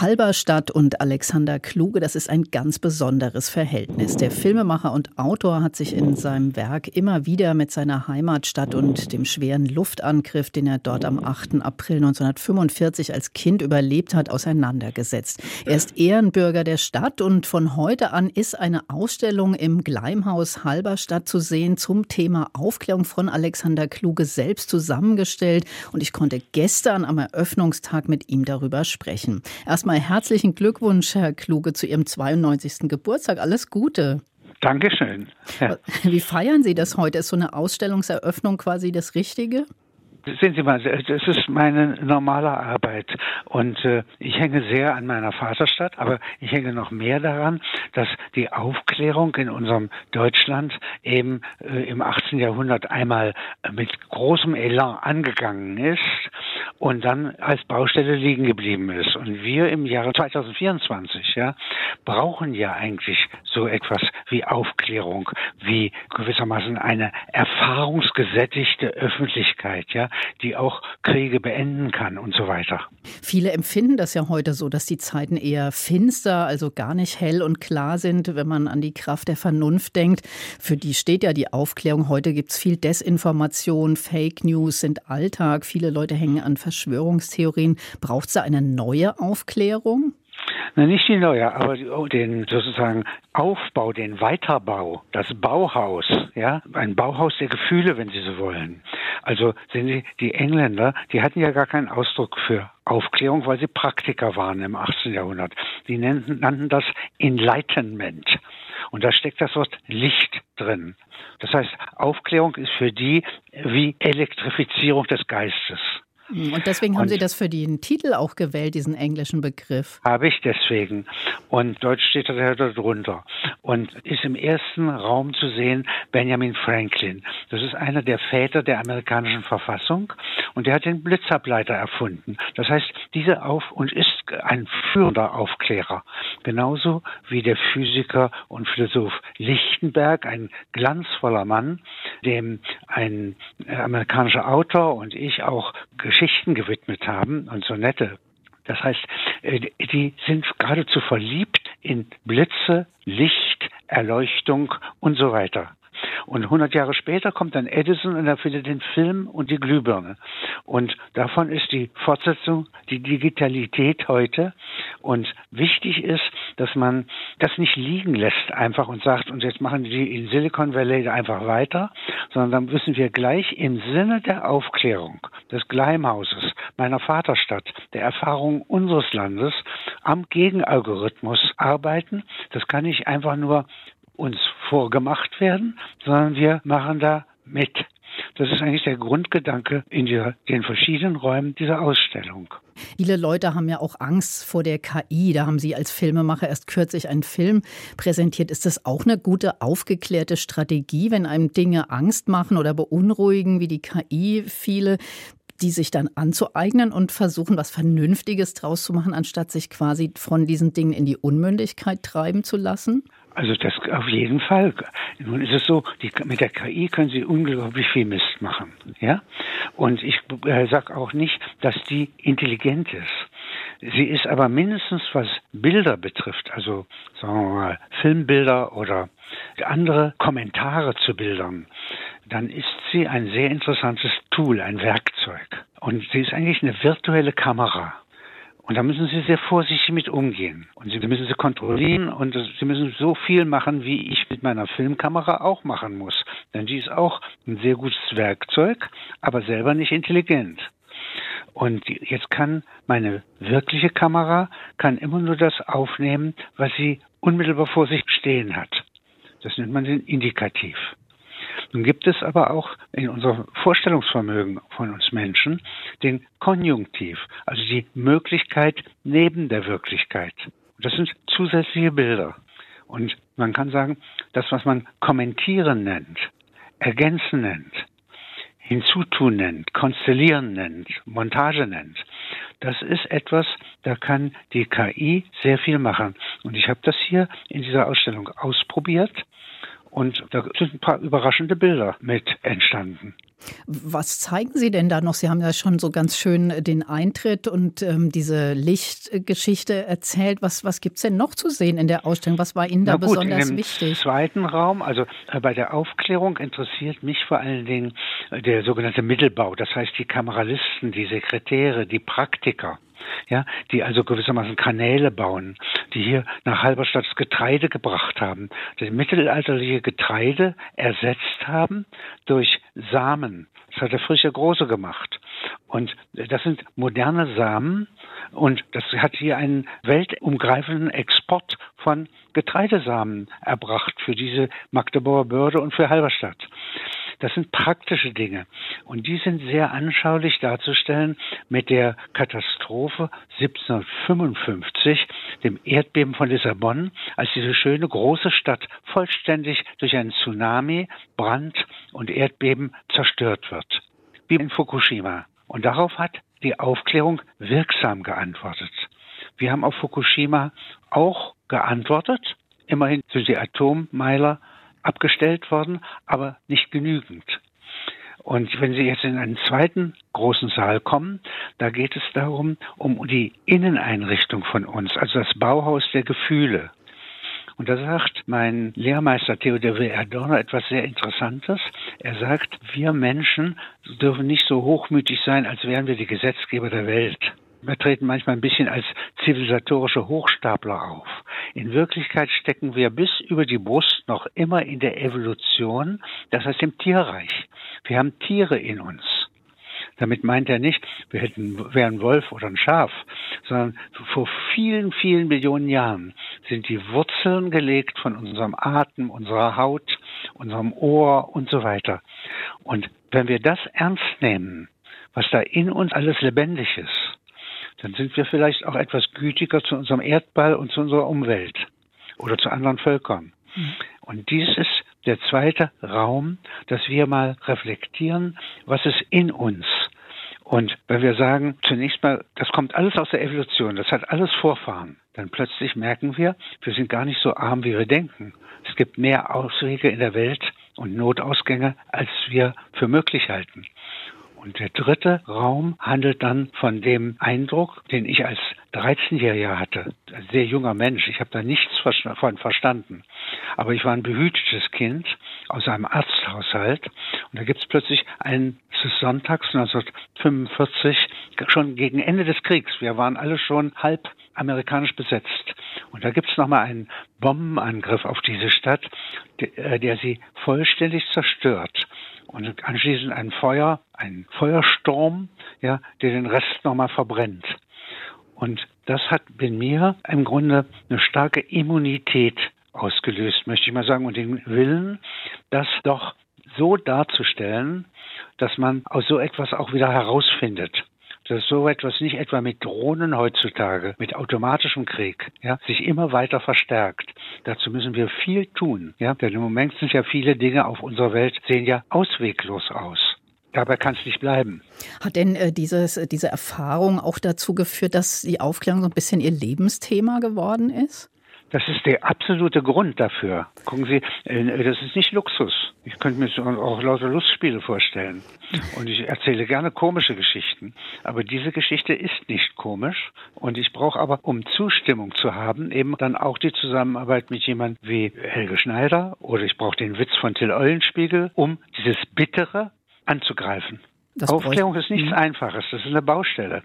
Halberstadt und Alexander Kluge, das ist ein ganz besonderes Verhältnis. Der Filmemacher und Autor hat sich in seinem Werk immer wieder mit seiner Heimatstadt und dem schweren Luftangriff, den er dort am 8. April 1945 als Kind überlebt hat, auseinandergesetzt. Er ist Ehrenbürger der Stadt und von heute an ist eine Ausstellung im Gleimhaus Halberstadt zu sehen zum Thema Aufklärung von Alexander Kluge selbst zusammengestellt und ich konnte gestern am Eröffnungstag mit ihm darüber sprechen. Erst Erstmal herzlichen Glückwunsch, Herr Kluge, zu Ihrem 92. Geburtstag. Alles Gute. Dankeschön. Ja. Wie feiern Sie das heute? Ist so eine Ausstellungseröffnung quasi das Richtige? Sehen Sie mal, das ist meine normale Arbeit und äh, ich hänge sehr an meiner Vaterstadt, aber ich hänge noch mehr daran, dass die Aufklärung in unserem Deutschland eben äh, im 18. Jahrhundert einmal mit großem Elan angegangen ist und dann als Baustelle liegen geblieben ist. Und wir im Jahre 2024 ja, brauchen ja eigentlich so etwas wie Aufklärung, wie gewissermaßen eine erfahrungsgesättigte Öffentlichkeit, ja, die auch Kriege beenden kann und so weiter. Viele empfinden das ja heute so, dass die Zeiten eher finster, also gar nicht hell und klar sind, wenn man an die Kraft der Vernunft denkt. Für die steht ja die Aufklärung. Heute gibt es viel Desinformation, Fake News sind Alltag. Viele Leute hängen an Verschwörungstheorien. Braucht es da eine neue Aufklärung? Na, nicht die neue, aber den sozusagen Aufbau, den Weiterbau, das Bauhaus, ja, ein Bauhaus der Gefühle, wenn Sie so wollen. Also sehen Sie, die Engländer, die hatten ja gar keinen Ausdruck für Aufklärung, weil sie Praktiker waren im 18. Jahrhundert. Die nannten, nannten das Enlightenment. Und da steckt das Wort Licht drin. Das heißt, Aufklärung ist für die wie Elektrifizierung des Geistes. Und deswegen haben und Sie das für den Titel auch gewählt, diesen englischen Begriff. Habe ich deswegen. Und Deutsch steht da drunter. Und ist im ersten Raum zu sehen Benjamin Franklin. Das ist einer der Väter der amerikanischen Verfassung. Und der hat den Blitzableiter erfunden. Das heißt, diese Auf- und ist ein führender Aufklärer. Genauso wie der Physiker und Philosoph Lichtenberg, ein glanzvoller Mann, dem ein amerikanischer Autor und ich auch Geschichten gewidmet haben und so nette. Das heißt, äh, die sind geradezu verliebt in Blitze, Licht, Erleuchtung und so weiter. Und 100 Jahre später kommt dann Edison und erfindet den Film und die Glühbirne. Und davon ist die Fortsetzung die Digitalität heute. Und wichtig ist, dass man das nicht liegen lässt einfach und sagt, und jetzt machen die in Silicon Valley einfach weiter, sondern dann müssen wir gleich im Sinne der Aufklärung des Gleimhauses, meiner Vaterstadt, der Erfahrung unseres Landes am Gegenalgorithmus arbeiten. Das kann nicht einfach nur uns vorgemacht werden, sondern wir machen da mit. Das ist eigentlich der Grundgedanke in der, den verschiedenen Räumen dieser Ausstellung. Viele Leute haben ja auch Angst vor der KI. Da haben Sie als Filmemacher erst kürzlich einen Film präsentiert. Ist das auch eine gute, aufgeklärte Strategie, wenn einem Dinge Angst machen oder beunruhigen, wie die KI viele, die sich dann anzueignen und versuchen, was Vernünftiges draus zu machen, anstatt sich quasi von diesen Dingen in die Unmündigkeit treiben zu lassen? Also das auf jeden Fall. Nun ist es so, die, mit der KI können Sie unglaublich viel Mist machen, ja. Und ich äh, sage auch nicht, dass die intelligent ist. Sie ist aber mindestens, was Bilder betrifft, also sagen wir mal Filmbilder oder andere Kommentare zu Bildern, dann ist sie ein sehr interessantes Tool, ein Werkzeug. Und sie ist eigentlich eine virtuelle Kamera. Und da müssen Sie sehr vorsichtig mit umgehen. Und Sie müssen sie kontrollieren und Sie müssen so viel machen, wie ich mit meiner Filmkamera auch machen muss. Denn die ist auch ein sehr gutes Werkzeug, aber selber nicht intelligent. Und jetzt kann meine wirkliche Kamera kann immer nur das aufnehmen, was sie unmittelbar vor sich stehen hat. Das nennt man den Indikativ. Nun gibt es aber auch in unserem Vorstellungsvermögen von uns Menschen den Konjunktiv, also die Möglichkeit neben der Wirklichkeit. Das sind zusätzliche Bilder. Und man kann sagen, das, was man kommentieren nennt, ergänzen nennt, hinzutun nennt, konstellieren nennt, Montage nennt, das ist etwas, da kann die KI sehr viel machen. Und ich habe das hier in dieser Ausstellung ausprobiert und da sind ein paar überraschende Bilder mit entstanden. Was zeigen Sie denn da noch? Sie haben ja schon so ganz schön den Eintritt und ähm, diese Lichtgeschichte erzählt. Was, was gibt es denn noch zu sehen in der Ausstellung? Was war Ihnen da gut, besonders im wichtig? Im zweiten Raum, also äh, bei der Aufklärung interessiert mich vor allen Dingen äh, der sogenannte Mittelbau. Das heißt die Kameralisten, die Sekretäre, die Praktiker ja, die also gewissermaßen Kanäle bauen, die hier nach Halberstadt das Getreide gebracht haben, das mittelalterliche Getreide ersetzt haben durch Samen. Das hat der Frische Große gemacht. Und das sind moderne Samen und das hat hier einen weltumgreifenden Export von Getreidesamen erbracht für diese Magdeburger Börde und für Halberstadt. Das sind praktische Dinge. Und die sind sehr anschaulich darzustellen mit der Katastrophe 1755, dem Erdbeben von Lissabon, als diese schöne große Stadt vollständig durch einen Tsunami, Brand und Erdbeben zerstört wird. Wie in Fukushima. Und darauf hat die Aufklärung wirksam geantwortet. Wir haben auf Fukushima auch geantwortet. Immerhin sind die Atommeiler abgestellt worden, aber nicht genügend. Und wenn Sie jetzt in einen zweiten großen Saal kommen, da geht es darum, um die Inneneinrichtung von uns, also das Bauhaus der Gefühle. Und da sagt mein Lehrmeister Theodor W. Adorno etwas sehr Interessantes. Er sagt, wir Menschen dürfen nicht so hochmütig sein, als wären wir die Gesetzgeber der Welt. Wir treten manchmal ein bisschen als zivilisatorische Hochstapler auf. In Wirklichkeit stecken wir bis über die Brust noch immer in der Evolution, das heißt im Tierreich. Wir haben Tiere in uns. Damit meint er nicht, wir hätten, wären Wolf oder ein Schaf, sondern vor vielen, vielen Millionen Jahren sind die Wurzeln gelegt von unserem Atem, unserer Haut, unserem Ohr und so weiter. Und wenn wir das ernst nehmen, was da in uns alles lebendig ist, dann sind wir vielleicht auch etwas gütiger zu unserem Erdball und zu unserer Umwelt oder zu anderen Völkern. Mhm. Und dies ist der zweite Raum, dass wir mal reflektieren, was ist in uns. Und wenn wir sagen, zunächst mal, das kommt alles aus der Evolution, das hat alles Vorfahren, dann plötzlich merken wir, wir sind gar nicht so arm, wie wir denken. Es gibt mehr Auswege in der Welt und Notausgänge, als wir für möglich halten. Und der dritte Raum handelt dann von dem Eindruck, den ich als 13-Jähriger hatte. Ein sehr junger Mensch. Ich habe da nichts von verstanden. Aber ich war ein behütetes Kind aus einem Arzthaushalt. Und da gibt es plötzlich einen Sonntags 1945, schon gegen Ende des Kriegs. Wir waren alle schon halb amerikanisch besetzt. Und da gibt es nochmal einen Bombenangriff auf diese Stadt, äh, der sie vollständig zerstört und anschließend ein Feuer, ein Feuersturm, ja, der den Rest nochmal verbrennt. Und das hat in mir im Grunde eine starke Immunität ausgelöst, möchte ich mal sagen, und den Willen, das doch so darzustellen, dass man aus so etwas auch wieder herausfindet dass so etwas nicht etwa mit Drohnen heutzutage, mit automatischem Krieg, ja, sich immer weiter verstärkt. Dazu müssen wir viel tun, ja, denn im Moment sind ja viele Dinge auf unserer Welt sehen ja ausweglos aus. Dabei kann es nicht bleiben. Hat denn äh, dieses, äh, diese Erfahrung auch dazu geführt, dass die Aufklärung so ein bisschen Ihr Lebensthema geworden ist? Das ist der absolute Grund dafür. Gucken Sie, äh, das ist nicht Luxus. Ich könnte mir auch lauter Lustspiele vorstellen. Und ich erzähle gerne komische Geschichten. Aber diese Geschichte ist nicht komisch. Und ich brauche aber, um Zustimmung zu haben, eben dann auch die Zusammenarbeit mit jemandem wie Helge Schneider oder ich brauche den Witz von Till Eulenspiegel, um dieses Bittere anzugreifen. Das Aufklärung ist nichts mhm. Einfaches, das ist eine Baustelle.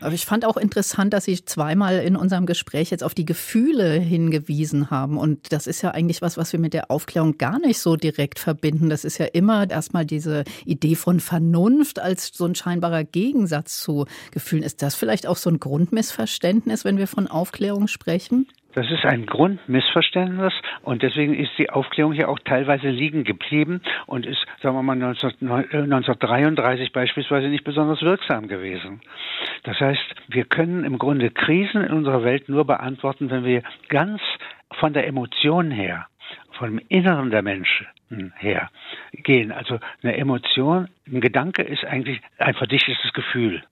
Aber ich fand auch interessant, dass Sie zweimal in unserem Gespräch jetzt auf die Gefühle hingewiesen haben. Und das ist ja eigentlich was, was wir mit der Aufklärung gar nicht so direkt verbinden. Das ist ja immer erstmal diese Idee von Vernunft als so ein scheinbarer Gegensatz zu Gefühlen. Ist das vielleicht auch so ein Grundmissverständnis, wenn wir von Aufklärung sprechen? Das ist ein Grundmissverständnis und deswegen ist die Aufklärung hier auch teilweise liegen geblieben und ist, sagen wir mal, 1933 beispielsweise nicht besonders wirksam gewesen. Das heißt, wir können im Grunde Krisen in unserer Welt nur beantworten, wenn wir ganz von der Emotion her, vom Inneren der Menschen her gehen. Also eine Emotion, ein Gedanke ist eigentlich ein verdichtetes Gefühl.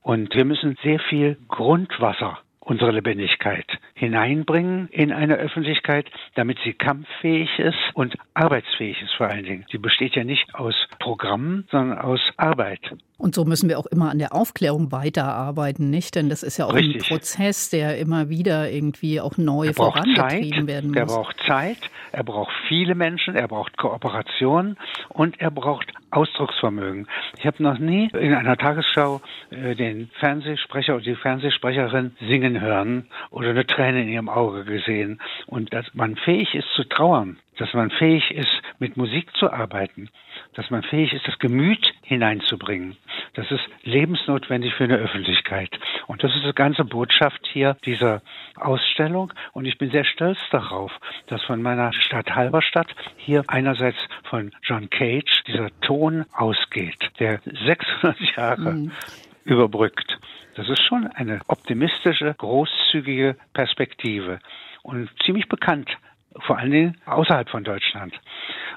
Und wir müssen sehr viel Grundwasser unsere Lebendigkeit hineinbringen in eine Öffentlichkeit, damit sie kampffähig ist und arbeitsfähig ist vor allen Dingen. Sie besteht ja nicht aus Programmen, sondern aus Arbeit. Und so müssen wir auch immer an der Aufklärung weiterarbeiten, nicht? Denn das ist ja auch Richtig. ein Prozess, der immer wieder irgendwie auch neu vorangetrieben Zeit, werden muss. Er braucht Zeit, er braucht viele Menschen, er braucht Kooperation und er braucht Ausdrucksvermögen. Ich habe noch nie in einer Tagesschau äh, den Fernsehsprecher oder die Fernsehsprecherin singen hören oder eine Träne in ihrem Auge gesehen. Und dass man fähig ist zu trauern, dass man fähig ist, mit Musik zu arbeiten, dass man fähig ist, das Gemüt hineinzubringen. Das ist lebensnotwendig für eine Öffentlichkeit. Und das ist die ganze Botschaft hier dieser Ausstellung. Und ich bin sehr stolz darauf, dass von meiner Stadt Halberstadt hier einerseits von John Cage dieser Ton ausgeht, der 600 Jahre mhm. überbrückt. Das ist schon eine optimistische, großzügige Perspektive und ziemlich bekannt vor allen Dingen außerhalb von Deutschland.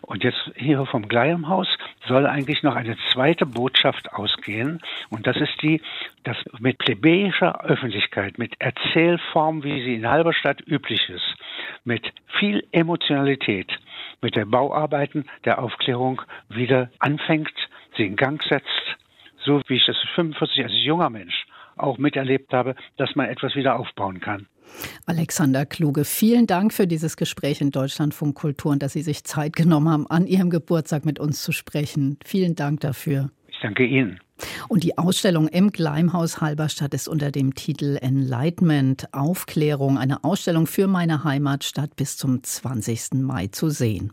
Und jetzt hier vom Gleimhaus soll eigentlich noch eine zweite Botschaft ausgehen. Und das ist die, dass mit plebejischer Öffentlichkeit, mit Erzählform, wie sie in Halberstadt üblich ist, mit viel Emotionalität, mit der Bauarbeiten der Aufklärung wieder anfängt, sie in Gang setzt, so wie ich das 45 als junger Mensch auch miterlebt habe, dass man etwas wieder aufbauen kann. Alexander Kluge, vielen Dank für dieses Gespräch in Deutschlandfunk Kultur und dass Sie sich Zeit genommen haben, an Ihrem Geburtstag mit uns zu sprechen. Vielen Dank dafür. Ich danke Ihnen. Und die Ausstellung im Gleimhaus Halberstadt ist unter dem Titel Enlightenment Aufklärung, eine Ausstellung für meine Heimatstadt bis zum 20. Mai zu sehen.